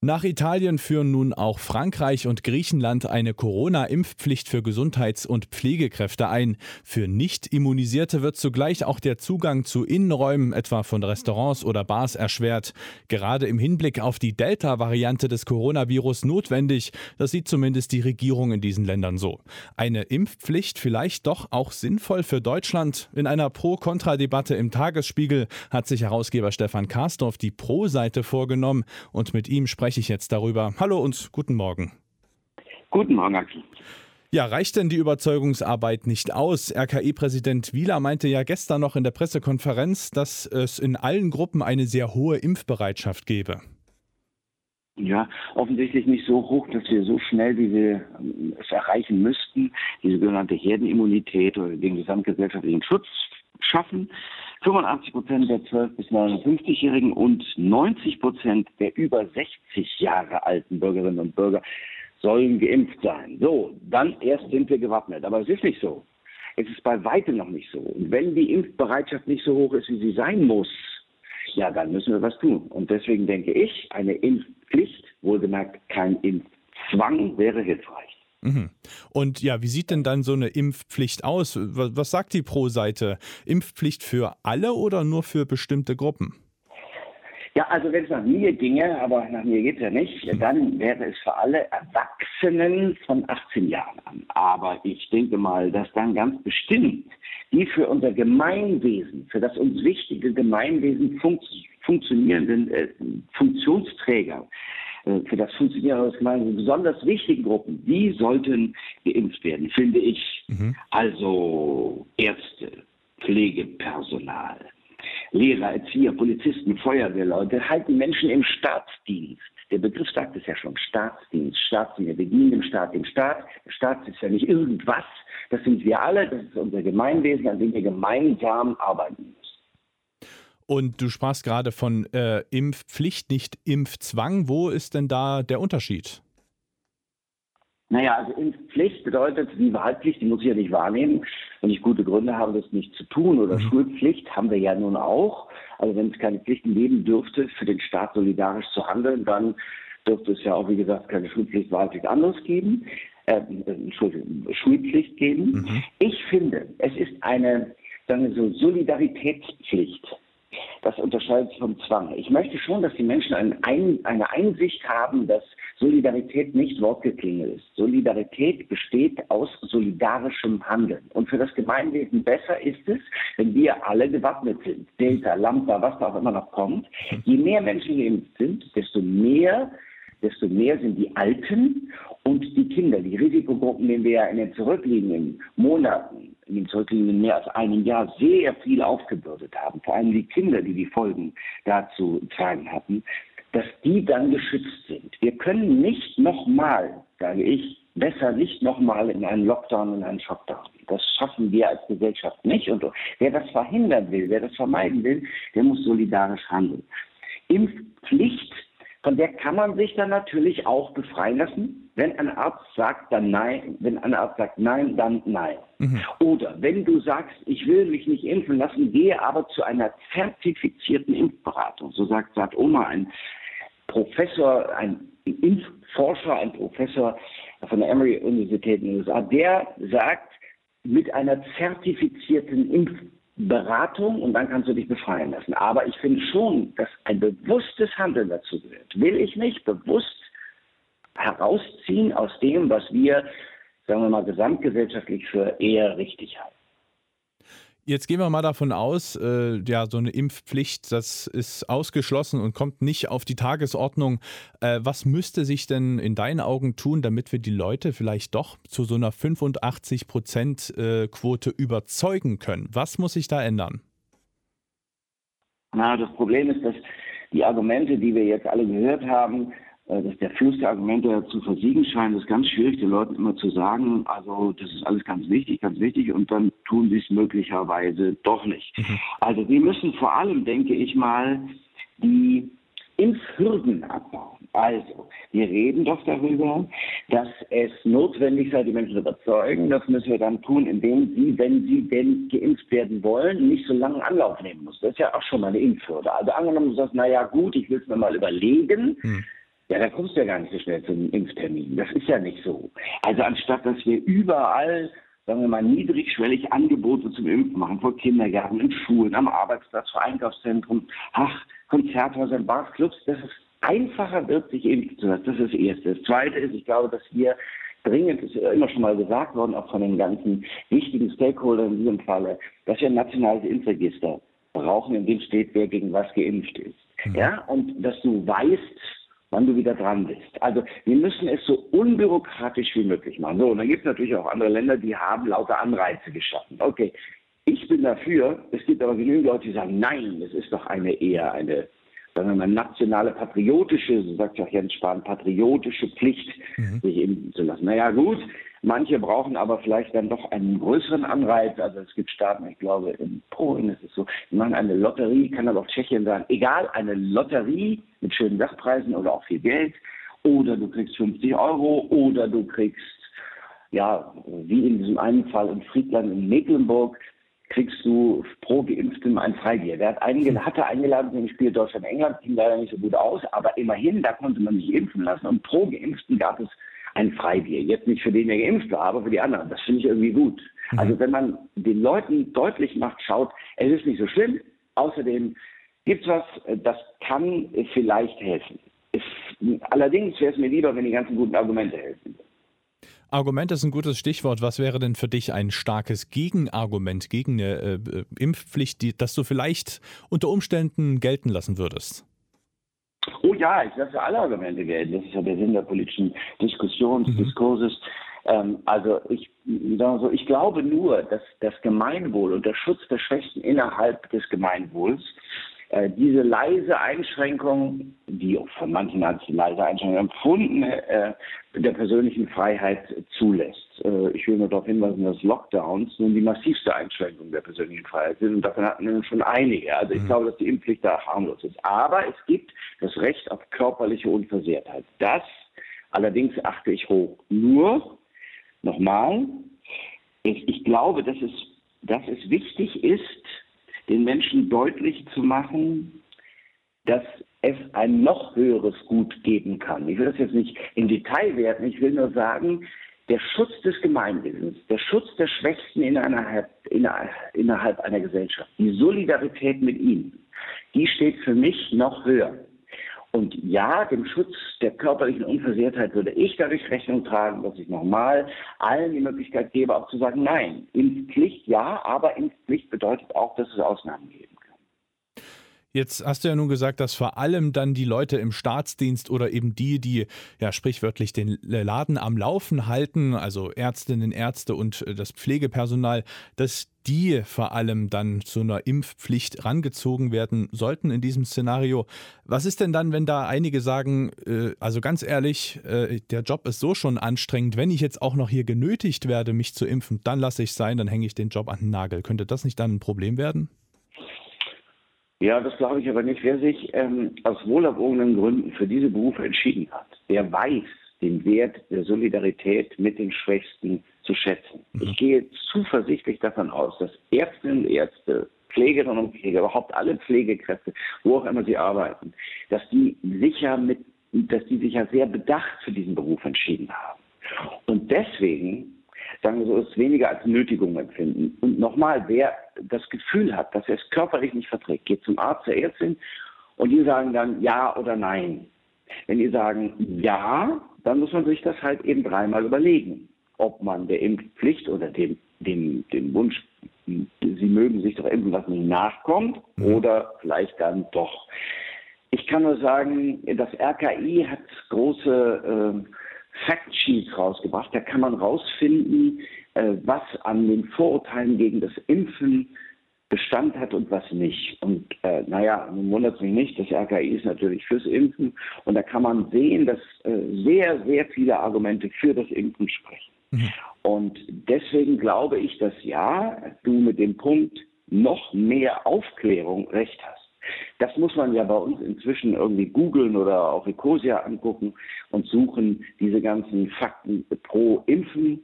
Nach Italien führen nun auch Frankreich und Griechenland eine Corona-Impfpflicht für Gesundheits- und Pflegekräfte ein. Für Nicht-Immunisierte wird zugleich auch der Zugang zu Innenräumen, etwa von Restaurants oder Bars, erschwert. Gerade im Hinblick auf die Delta-Variante des Coronavirus notwendig. Das sieht zumindest die Regierung in diesen Ländern so. Eine Impfpflicht vielleicht doch auch sinnvoll für Deutschland? In einer Pro-Kontra-Debatte im Tagesspiegel hat sich Herausgeber Stefan Karsdorf die Pro-Seite vorgenommen und mit ihm sprechen spreche ich jetzt darüber. Hallo und guten Morgen. Guten Morgen, Axel. Ja, reicht denn die Überzeugungsarbeit nicht aus? RKI-Präsident Wieler meinte ja gestern noch in der Pressekonferenz, dass es in allen Gruppen eine sehr hohe Impfbereitschaft gebe. Ja, offensichtlich nicht so hoch, dass wir so schnell, wie wir ähm, es erreichen müssten, die sogenannte Herdenimmunität oder den gesamtgesellschaftlichen Schutz schaffen. 85 Prozent der 12- bis 59-Jährigen und 90 Prozent der über 60 Jahre alten Bürgerinnen und Bürger sollen geimpft sein. So, dann erst sind wir gewappnet. Aber es ist nicht so. Es ist bei weitem noch nicht so. Und wenn die Impfbereitschaft nicht so hoch ist, wie sie sein muss, ja, dann müssen wir was tun. Und deswegen denke ich, eine Impfpflicht, wohlgemerkt kein Impfzwang, wäre hilfreich. Mhm. Und ja, wie sieht denn dann so eine Impfpflicht aus? Was sagt die Pro-Seite? Impfpflicht für alle oder nur für bestimmte Gruppen? Ja, also wenn es nach mir ginge, aber nach mir geht es ja nicht, mhm. dann wäre es für alle Erwachsenen von 18 Jahren an. Aber ich denke mal, dass dann ganz bestimmt die für unser Gemeinwesen, für das uns wichtige Gemeinwesen fun funktionierenden äh, Funktionsträger, für das Funktionieren unseres Gemeinwesens besonders wichtigen Gruppen, die sollten geimpft werden, finde ich. Mhm. Also Ärzte, Pflegepersonal, Lehrer, Erzieher, Polizisten, Feuerwehrleute, halten Menschen im Staatsdienst. Der Begriff sagt es ja schon, Staatsdienst, Staatsdienst. Wir dienen dem Staat, dem Staat. Der Staat ist ja nicht irgendwas. Das sind wir alle, das ist unser Gemeinwesen, an dem wir gemeinsam arbeiten. Und du sprachst gerade von äh, Impfpflicht, nicht Impfzwang. Wo ist denn da der Unterschied? Naja, also Impfpflicht bedeutet, die Wahlpflicht, die muss ich ja nicht wahrnehmen, wenn ich gute Gründe habe, das nicht zu tun. Oder mhm. Schulpflicht haben wir ja nun auch. Also wenn es keine Pflichten geben dürfte, für den Staat solidarisch zu handeln, dann dürfte es ja auch, wie gesagt, keine Schulpflicht, Wahlpflicht anderes geben, äh, Schulpflicht geben. Mhm. Ich finde, es ist eine, sagen wir so, Solidaritätspflicht. Das unterscheidet vom Zwang. Ich möchte schon, dass die Menschen ein, eine Einsicht haben, dass Solidarität nicht Wortgeklingel ist. Solidarität besteht aus solidarischem Handeln. Und für das Gemeinwesen besser ist es, wenn wir alle gewappnet sind. Delta, Lambda, was da auch immer noch kommt. Je mehr Menschen geimpft sind, desto mehr desto mehr sind die Alten und die Kinder, die Risikogruppen, denen wir ja in den zurückliegenden Monaten, in den zurückliegenden mehr als einem Jahr sehr viel aufgebürdet haben, vor allem die Kinder, die die Folgen dazu tragen hatten, dass die dann geschützt sind. Wir können nicht nochmal, sage ich, besser nicht nochmal in einen Lockdown, in einen Shockdown. Das schaffen wir als Gesellschaft nicht. Und wer das verhindern will, wer das vermeiden will, der muss solidarisch handeln. Impfpflicht, von der kann man sich dann natürlich auch befreien lassen. Wenn ein Arzt sagt, dann nein. Wenn ein Arzt sagt nein, dann nein. Mhm. Oder wenn du sagst, ich will mich nicht impfen lassen, gehe aber zu einer zertifizierten Impfberatung. So sagt, sagt Oma, ein Professor, ein Impfforscher, ein Professor von der Emory-Universität in den USA, der sagt, mit einer zertifizierten Impfberatung und dann kannst du dich befreien lassen. Aber ich finde schon, dass ein bewusstes Handeln dazu gehört. Will ich mich bewusst herausziehen aus dem, was wir, sagen wir mal, gesamtgesellschaftlich für eher richtig halten. Jetzt gehen wir mal davon aus, äh, ja, so eine Impfpflicht, das ist ausgeschlossen und kommt nicht auf die Tagesordnung. Äh, was müsste sich denn in deinen Augen tun, damit wir die Leute vielleicht doch zu so einer 85-Prozent-Quote äh, überzeugen können? Was muss sich da ändern? Na, das Problem ist, dass die Argumente, die wir jetzt alle gehört haben, dass der Fluss der Argumente zu versiegen scheint, ist ganz schwierig, den Leuten immer zu sagen, also das ist alles ganz wichtig, ganz wichtig und dann tun sie es möglicherweise doch nicht. Mhm. Also wir müssen vor allem, denke ich mal, die Impfhürden abbauen. Also, wir reden doch darüber, dass es notwendig sei, die Menschen zu überzeugen. Das müssen wir dann tun, indem sie, wenn sie denn geimpft werden wollen, nicht so lange Anlauf nehmen müssen. Das ist ja auch schon mal eine Impfhürde. Also angenommen, du sagst, naja gut, ich will es mir mal überlegen. Hm. Ja, da kommst du ja gar nicht so schnell zum Impftermin. Das ist ja nicht so. Also anstatt, dass wir überall sagen wir mal, niedrigschwellig Angebote zum Impfen machen, vor Kindergärten, in Schulen, am Arbeitsplatz, vor Einkaufszentren, ach, Konzerthäusern, Bars, Clubs, dass es einfacher wird, sich impfen zu lassen. Das ist das Erste. Das Zweite ist, ich glaube, dass wir dringend, ist ja immer schon mal gesagt worden, auch von den ganzen wichtigen Stakeholdern in diesem Falle, dass wir ein nationales Impfregister brauchen, in dem steht, wer gegen was geimpft ist. Mhm. Ja, und dass du weißt, wann du wieder dran bist. Also wir müssen es so unbürokratisch wie möglich machen. So, und dann gibt es natürlich auch andere Länder, die haben lauter Anreize geschaffen. Okay, ich bin dafür, es gibt aber genügend Leute, die sagen, nein, es ist doch eine eher eine sagen wir mal, nationale patriotische, so sagt ja auch Jens Spahn, patriotische Pflicht, mhm. sich impfen zu lassen. Naja, gut, manche brauchen aber vielleicht dann doch einen größeren Anreiz. Also es gibt Staaten, ich glaube, in Polen ist es so, die machen eine Lotterie, kann aber auch Tschechien sein, egal, eine Lotterie mit schönen Sachpreisen oder auch viel Geld, oder du kriegst 50 Euro, oder du kriegst ja, wie in diesem einen Fall in Friedland in Mecklenburg, kriegst du pro Geimpften ein Freibier. Der hat eingeladen, hatte eingeladen zum Spiel Deutschland-England, ging leider nicht so gut aus, aber immerhin, da konnte man sich impfen lassen und pro Geimpften gab es ein Freibier. Jetzt nicht für den, der geimpft war, aber für die anderen. Das finde ich irgendwie gut. Mhm. Also wenn man den Leuten deutlich macht, schaut, es ist nicht so schlimm. Außerdem gibt es was, das kann vielleicht helfen. Es, allerdings wäre es mir lieber, wenn die ganzen guten Argumente helfen. Argument ist ein gutes Stichwort. Was wäre denn für dich ein starkes Gegenargument gegen eine äh, äh, Impfpflicht, die, das du vielleicht unter Umständen gelten lassen würdest? Oh ja, ich lasse alle Argumente gelten. Das ist ja der Sinn der politischen Diskussion, mhm. Diskurses. Ähm, also ich, so, ich glaube nur, dass das Gemeinwohl und der Schutz der Schwächen innerhalb des Gemeinwohls äh, diese leise Einschränkung, die auch von manchen als leise Einschränkung empfunden, äh, der persönlichen Freiheit zulässt. Äh, ich will nur darauf hinweisen, dass Lockdowns nun die massivste Einschränkung der persönlichen Freiheit sind und davon hatten wir schon einige. Also ich mhm. glaube, dass die Impfpflicht da harmlos ist. Aber es gibt das Recht auf körperliche Unversehrtheit. Das allerdings achte ich hoch. Nur, nochmal, ich, ich glaube, dass es, dass es wichtig ist, den Menschen deutlich zu machen, dass es ein noch höheres Gut geben kann. Ich will das jetzt nicht im Detail werten, ich will nur sagen, der Schutz des Gemeinwesens, der Schutz der Schwächsten innerhalb, innerhalb einer Gesellschaft, die Solidarität mit ihnen, die steht für mich noch höher. Und ja, dem Schutz der körperlichen Unversehrtheit würde ich dadurch Rechnung tragen, dass ich nochmal allen die Möglichkeit gebe, auch zu sagen, nein, Impfpflicht ja, aber Impfpflicht bedeutet auch, dass es Ausnahmen geben. Jetzt hast du ja nun gesagt, dass vor allem dann die Leute im Staatsdienst oder eben die, die ja sprichwörtlich den Laden am Laufen halten, also Ärztinnen, Ärzte und äh, das Pflegepersonal, dass die vor allem dann zu einer Impfpflicht rangezogen werden sollten in diesem Szenario. Was ist denn dann, wenn da einige sagen, äh, also ganz ehrlich, äh, der Job ist so schon anstrengend, wenn ich jetzt auch noch hier genötigt werde, mich zu impfen, dann lasse ich sein, dann hänge ich den Job an den Nagel. Könnte das nicht dann ein Problem werden? Ja, das glaube ich aber nicht. Wer sich ähm, aus wohlerwogenen Gründen für diese Berufe entschieden hat, der weiß den Wert der Solidarität mit den Schwächsten zu schätzen. Mhm. Ich gehe zuversichtlich davon aus, dass Ärztinnen und Ärzte, Pflegerinnen und Pfleger, überhaupt alle Pflegekräfte, wo auch immer sie arbeiten, dass die sicher mit, dass die sich ja sehr bedacht für diesen Beruf entschieden haben. Und deswegen sagen wir so, es weniger als Nötigung empfinden. Und nochmal, wer das Gefühl hat, dass er es körperlich nicht verträgt, geht zum Arzt, zur Ärztin und die sagen dann ja oder nein. Wenn die sagen ja, dann muss man sich das halt eben dreimal überlegen, ob man der Impfpflicht oder dem, dem, dem Wunsch, sie mögen sich doch impfen lassen, nachkommt mhm. oder vielleicht dann doch. Ich kann nur sagen, das RKI hat große äh, Factsheets rausgebracht. Da kann man rausfinden, was an den Vorurteilen gegen das Impfen Bestand hat und was nicht. Und äh, naja, nun wundert es mich nicht, das RKI ist natürlich fürs Impfen und da kann man sehen, dass äh, sehr, sehr viele Argumente für das Impfen sprechen. Mhm. Und deswegen glaube ich, dass ja, du mit dem Punkt noch mehr Aufklärung recht hast. Das muss man ja bei uns inzwischen irgendwie googeln oder auch Ecosia angucken und suchen diese ganzen Fakten pro Impfen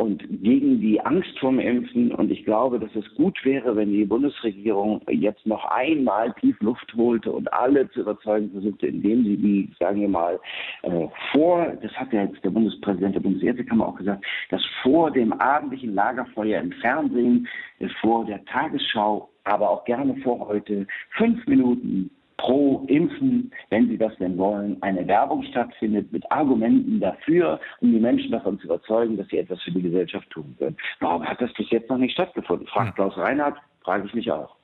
und gegen die Angst vom Impfen. Und ich glaube, dass es gut wäre, wenn die Bundesregierung jetzt noch einmal tief Luft holte und alle zu überzeugen versuchte, indem sie die, sagen wir mal, äh, vor, das hat ja jetzt der Bundespräsident der Bundesärztekammer auch gesagt, dass vor dem abendlichen Lagerfeuer im Fernsehen, äh, vor der Tagesschau, aber auch gerne vor heute, fünf Minuten pro Impfen, wenn sie das denn wollen, eine Werbung stattfindet mit Argumenten dafür, um die Menschen davon zu überzeugen, dass sie etwas für die Gesellschaft tun können. Warum hat das bis jetzt noch nicht stattgefunden? Fragt Klaus Reinhardt, frage ich mich auch.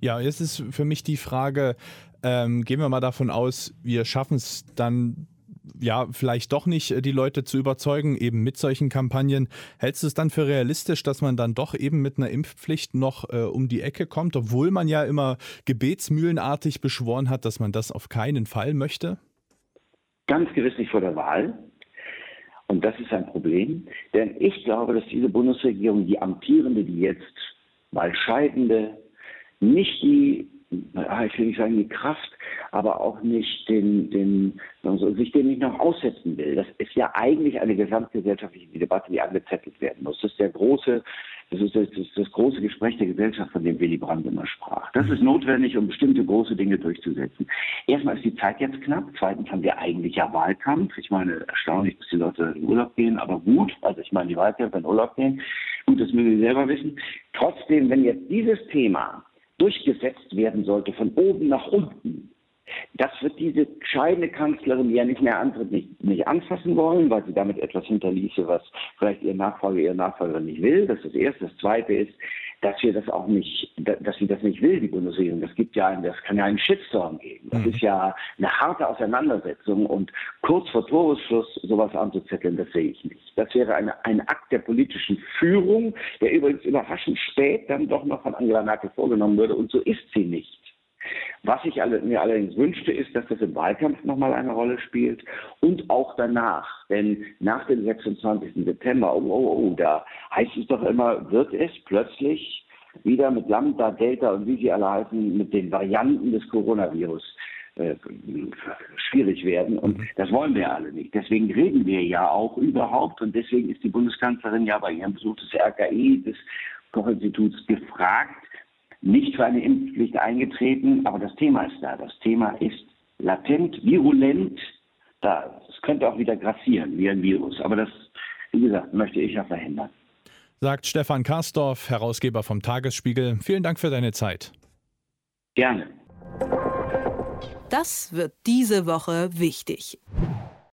Ja, jetzt ist für mich die Frage, ähm, gehen wir mal davon aus, wir schaffen es dann ja, vielleicht doch nicht äh, die Leute zu überzeugen, eben mit solchen Kampagnen. Hältst du es dann für realistisch, dass man dann doch eben mit einer Impfpflicht noch äh, um die Ecke kommt, obwohl man ja immer gebetsmühlenartig beschworen hat, dass man das auf keinen Fall möchte? Ganz gewiss nicht vor der Wahl. Und das ist ein Problem, denn ich glaube, dass diese Bundesregierung, die amtierende, die jetzt mal scheidende, nicht die ich will nicht sagen die Kraft, aber auch nicht den, den also sich dem nicht noch aussetzen will. Das ist ja eigentlich eine gesamtgesellschaftliche Debatte, die angezettelt werden muss. Das ist der große, das ist das, das, das große Gespräch der Gesellschaft, von dem Willy Brandt immer sprach. Das ist notwendig, um bestimmte große Dinge durchzusetzen. Erstmal ist die Zeit jetzt knapp. Zweitens haben wir eigentlich ja Wahlkampf. Ich meine, erstaunlich, dass die Leute in Urlaub gehen, aber gut. Also ich meine, die Wahlkämpfer in Urlaub gehen. Gut, das müssen Sie selber wissen. Trotzdem, wenn jetzt dieses Thema durchgesetzt werden sollte, von oben nach unten, das wird diese scheidende Kanzlerin, ja nicht mehr antritt, nicht, nicht anfassen wollen, weil sie damit etwas hinterließe, was vielleicht ihr Nachfolger, ihre Nachfolgerin nicht will. Das ist das Erste. Das Zweite ist, dass wir das auch nicht, dass sie das nicht will, die Bundesregierung. Das gibt ja, einen, das kann ja einen Shitstorm geben. Das mhm. ist ja eine harte Auseinandersetzung und kurz vor Toresschluss sowas anzuzetteln, das sehe ich nicht. Das wäre eine, ein Akt der politischen Führung, der übrigens überraschend spät dann doch noch von Angela Merkel vorgenommen würde und so ist sie nicht. Was ich mir allerdings wünschte, ist, dass das im Wahlkampf nochmal eine Rolle spielt und auch danach. Denn nach dem 26. September, oh, oh, oh, da heißt es doch immer, wird es plötzlich wieder mit Lambda, Delta und wie sie alle heißen, mit den Varianten des Coronavirus äh, schwierig werden. Und mhm. das wollen wir alle nicht. Deswegen reden wir ja auch überhaupt. Und deswegen ist die Bundeskanzlerin ja bei ihrem Besuch des RKI, des Koch-Instituts, gefragt, nicht für eine Impfpflicht eingetreten, aber das Thema ist da. Das Thema ist latent, virulent. Da, es könnte auch wieder grassieren wie ein Virus. Aber das, wie gesagt, möchte ich ja verhindern. Sagt Stefan Karsdorf, Herausgeber vom Tagesspiegel. Vielen Dank für deine Zeit. Gerne. Das wird diese Woche wichtig.